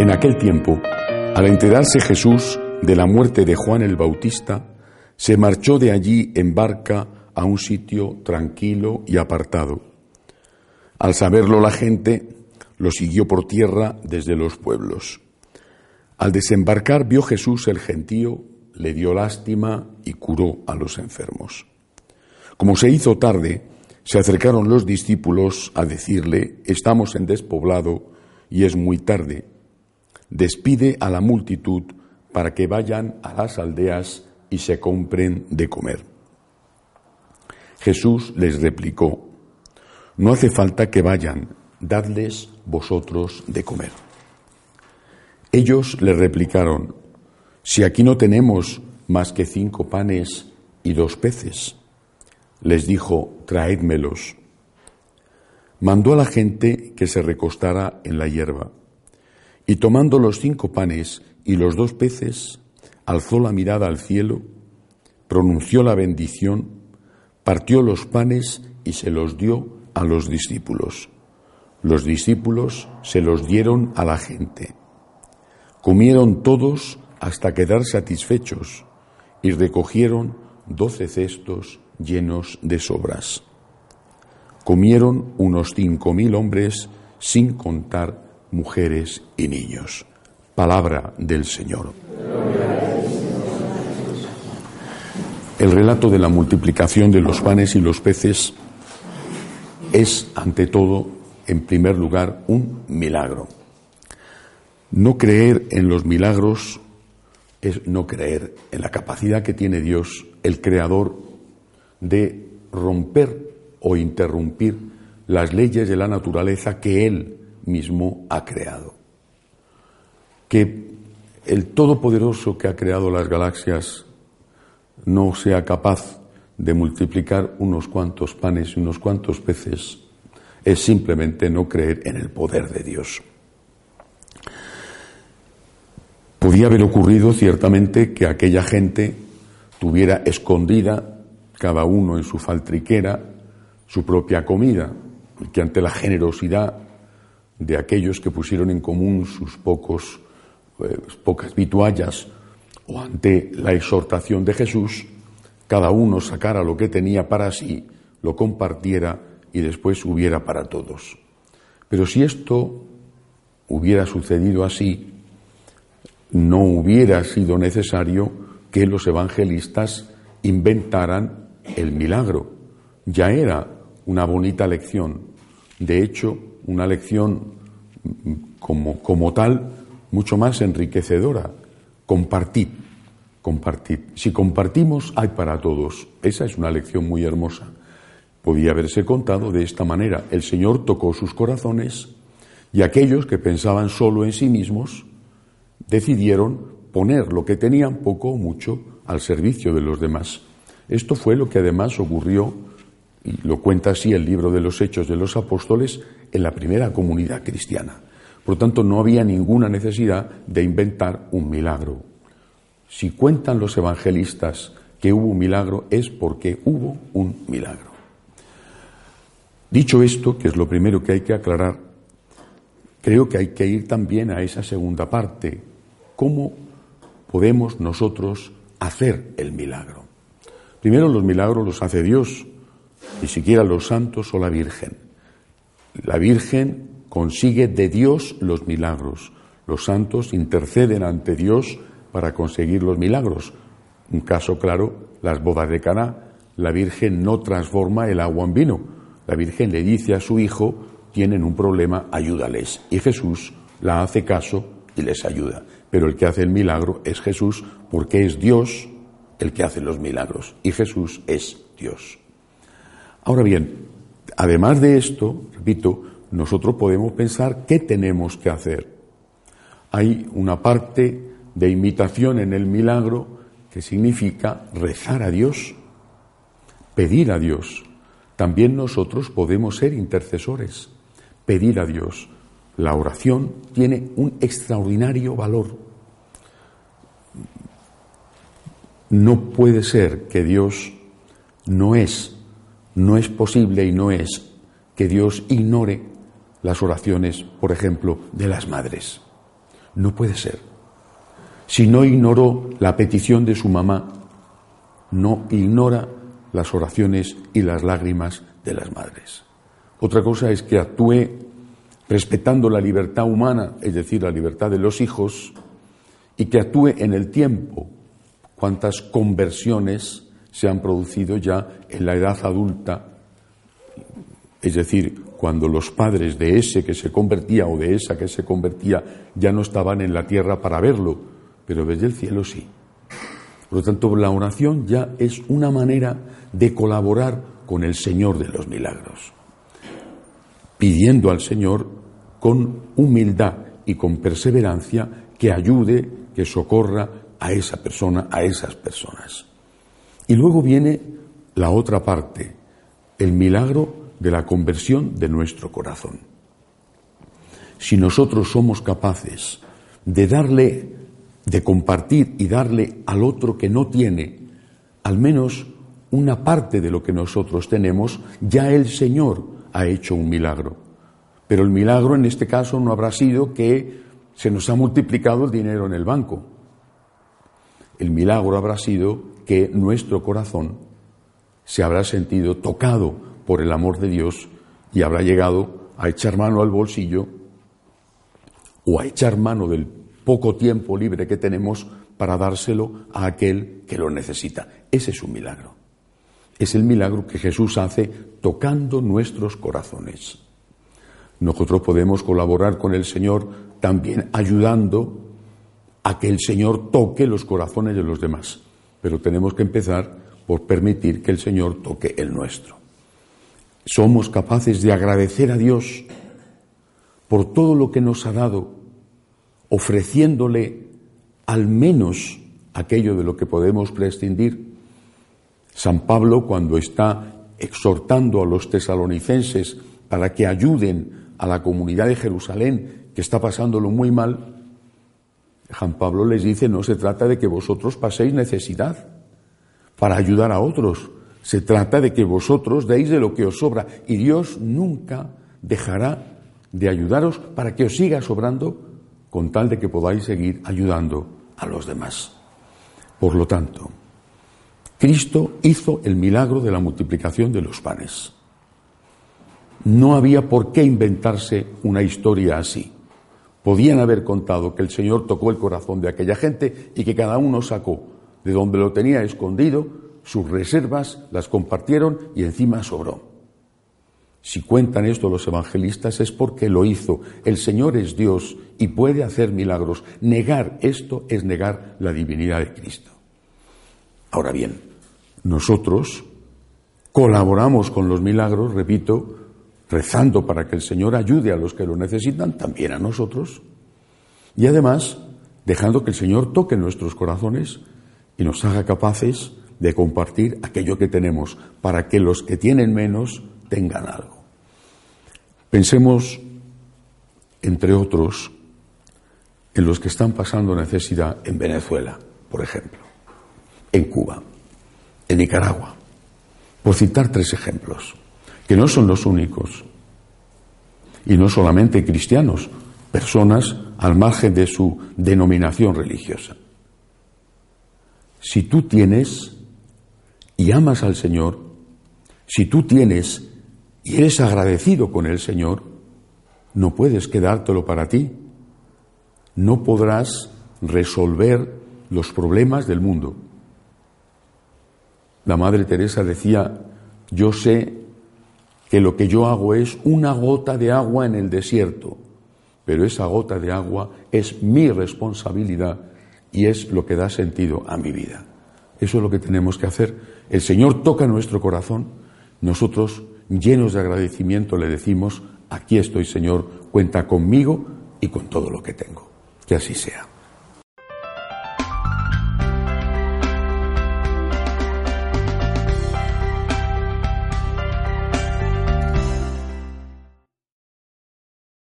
En aquel tiempo, al enterarse Jesús de la muerte de Juan el Bautista, se marchó de allí en barca a un sitio tranquilo y apartado. Al saberlo la gente, lo siguió por tierra desde los pueblos. Al desembarcar vio Jesús el gentío, le dio lástima y curó a los enfermos. Como se hizo tarde, se acercaron los discípulos a decirle, estamos en despoblado y es muy tarde. Despide a la multitud para que vayan a las aldeas y se compren de comer. Jesús les replicó, no hace falta que vayan, dadles vosotros de comer. Ellos le replicaron, si aquí no tenemos más que cinco panes y dos peces. Les dijo, traédmelos. Mandó a la gente que se recostara en la hierba, y tomando los cinco panes y los dos peces, alzó la mirada al cielo, pronunció la bendición, partió los panes y se los dio a los discípulos. Los discípulos se los dieron a la gente. Comieron todos hasta quedar satisfechos y recogieron doce cestos llenos de sobras. Comieron unos cinco mil hombres sin contar mujeres y niños. Palabra del Señor. El relato de la multiplicación de los panes y los peces es, ante todo, en primer lugar, un milagro. No creer en los milagros es no creer en la capacidad que tiene Dios, el Creador, de romper o interrumpir las leyes de la naturaleza que Él mismo ha creado. Que el Todopoderoso que ha creado las galaxias no sea capaz de multiplicar unos cuantos panes y unos cuantos peces es simplemente no creer en el poder de Dios. Podía haber ocurrido ciertamente que aquella gente tuviera escondida, cada uno en su faltriquera, su propia comida, y que ante la generosidad de aquellos que pusieron en común sus pocos, eh, pocas vituallas, o ante la exhortación de Jesús, cada uno sacara lo que tenía para sí, lo compartiera y después hubiera para todos. Pero si esto hubiera sucedido así, no hubiera sido necesario que los evangelistas inventaran el milagro. Ya era una bonita lección. De hecho, una lección como, como tal mucho más enriquecedora. Compartid, compartid. Si compartimos, hay para todos. Esa es una lección muy hermosa. Podía haberse contado de esta manera. El Señor tocó sus corazones y aquellos que pensaban solo en sí mismos decidieron poner lo que tenían poco o mucho al servicio de los demás. Esto fue lo que además ocurrió, y lo cuenta así el libro de los Hechos de los Apóstoles, en la primera comunidad cristiana. Por lo tanto, no había ninguna necesidad de inventar un milagro. Si cuentan los evangelistas que hubo un milagro, es porque hubo un milagro. Dicho esto, que es lo primero que hay que aclarar, creo que hay que ir también a esa segunda parte, ¿Cómo podemos nosotros hacer el milagro? Primero los milagros los hace Dios, ni siquiera los santos o la Virgen. La Virgen consigue de Dios los milagros. Los santos interceden ante Dios para conseguir los milagros. Un caso claro, las bodas de Caná. La Virgen no transforma el agua en vino. La Virgen le dice a su hijo, tienen un problema, ayúdales. Y Jesús la hace caso y les ayuda pero el que hace el milagro es Jesús porque es Dios el que hace los milagros y Jesús es Dios. Ahora bien, además de esto, repito, nosotros podemos pensar qué tenemos que hacer. Hay una parte de imitación en el milagro que significa rezar a Dios, pedir a Dios. También nosotros podemos ser intercesores, pedir a Dios. La oración tiene un extraordinario valor. No puede ser que Dios no es, no es posible y no es que Dios ignore las oraciones, por ejemplo, de las madres. No puede ser. Si no ignoró la petición de su mamá, no ignora las oraciones y las lágrimas de las madres. Otra cosa es que actúe respetando la libertad humana, es decir, la libertad de los hijos, y que actúe en el tiempo. Cuántas conversiones se han producido ya en la edad adulta, es decir, cuando los padres de ese que se convertía o de esa que se convertía ya no estaban en la tierra para verlo, pero desde el cielo sí. Por lo tanto, la oración ya es una manera de colaborar con el Señor de los milagros, pidiendo al Señor con humildad y con perseverancia que ayude, que socorra a esa persona, a esas personas. Y luego viene la otra parte, el milagro de la conversión de nuestro corazón. Si nosotros somos capaces de darle, de compartir y darle al otro que no tiene, al menos una parte de lo que nosotros tenemos, ya el Señor ha hecho un milagro. Pero el milagro en este caso no habrá sido que se nos ha multiplicado el dinero en el banco. El milagro habrá sido que nuestro corazón se habrá sentido tocado por el amor de Dios y habrá llegado a echar mano al bolsillo o a echar mano del poco tiempo libre que tenemos para dárselo a aquel que lo necesita. Ese es un milagro. Es el milagro que Jesús hace tocando nuestros corazones. Nosotros podemos colaborar con el Señor también ayudando a que el Señor toque los corazones de los demás. Pero tenemos que empezar por permitir que el Señor toque el nuestro. Somos capaces de agradecer a Dios por todo lo que nos ha dado, ofreciéndole al menos aquello de lo que podemos prescindir. San Pablo, cuando está exhortando a los tesalonicenses para que ayuden a la comunidad de Jerusalén, que está pasándolo muy mal, San Pablo les dice, no se trata de que vosotros paséis necesidad para ayudar a otros, se trata de que vosotros deis de lo que os sobra y Dios nunca dejará de ayudaros para que os siga sobrando con tal de que podáis seguir ayudando a los demás. Por lo tanto, Cristo hizo el milagro de la multiplicación de los panes. No había por qué inventarse una historia así. Podían haber contado que el Señor tocó el corazón de aquella gente y que cada uno sacó de donde lo tenía escondido sus reservas, las compartieron y encima sobró. Si cuentan esto los evangelistas es porque lo hizo. El Señor es Dios y puede hacer milagros. Negar esto es negar la divinidad de Cristo. Ahora bien, nosotros colaboramos con los milagros, repito, rezando para que el Señor ayude a los que lo necesitan, también a nosotros, y además dejando que el Señor toque nuestros corazones y nos haga capaces de compartir aquello que tenemos, para que los que tienen menos tengan algo. Pensemos, entre otros, en los que están pasando necesidad en Venezuela, por ejemplo, en Cuba, en Nicaragua, por citar tres ejemplos que no son los únicos. Y no solamente cristianos, personas al margen de su denominación religiosa. Si tú tienes y amas al Señor, si tú tienes y eres agradecido con el Señor, no puedes quedártelo para ti. No podrás resolver los problemas del mundo. La Madre Teresa decía, yo sé que lo que yo hago es una gota de agua en el desierto, pero esa gota de agua es mi responsabilidad y es lo que da sentido a mi vida. Eso es lo que tenemos que hacer. El Señor toca nuestro corazón, nosotros, llenos de agradecimiento, le decimos, aquí estoy Señor, cuenta conmigo y con todo lo que tengo. Que así sea.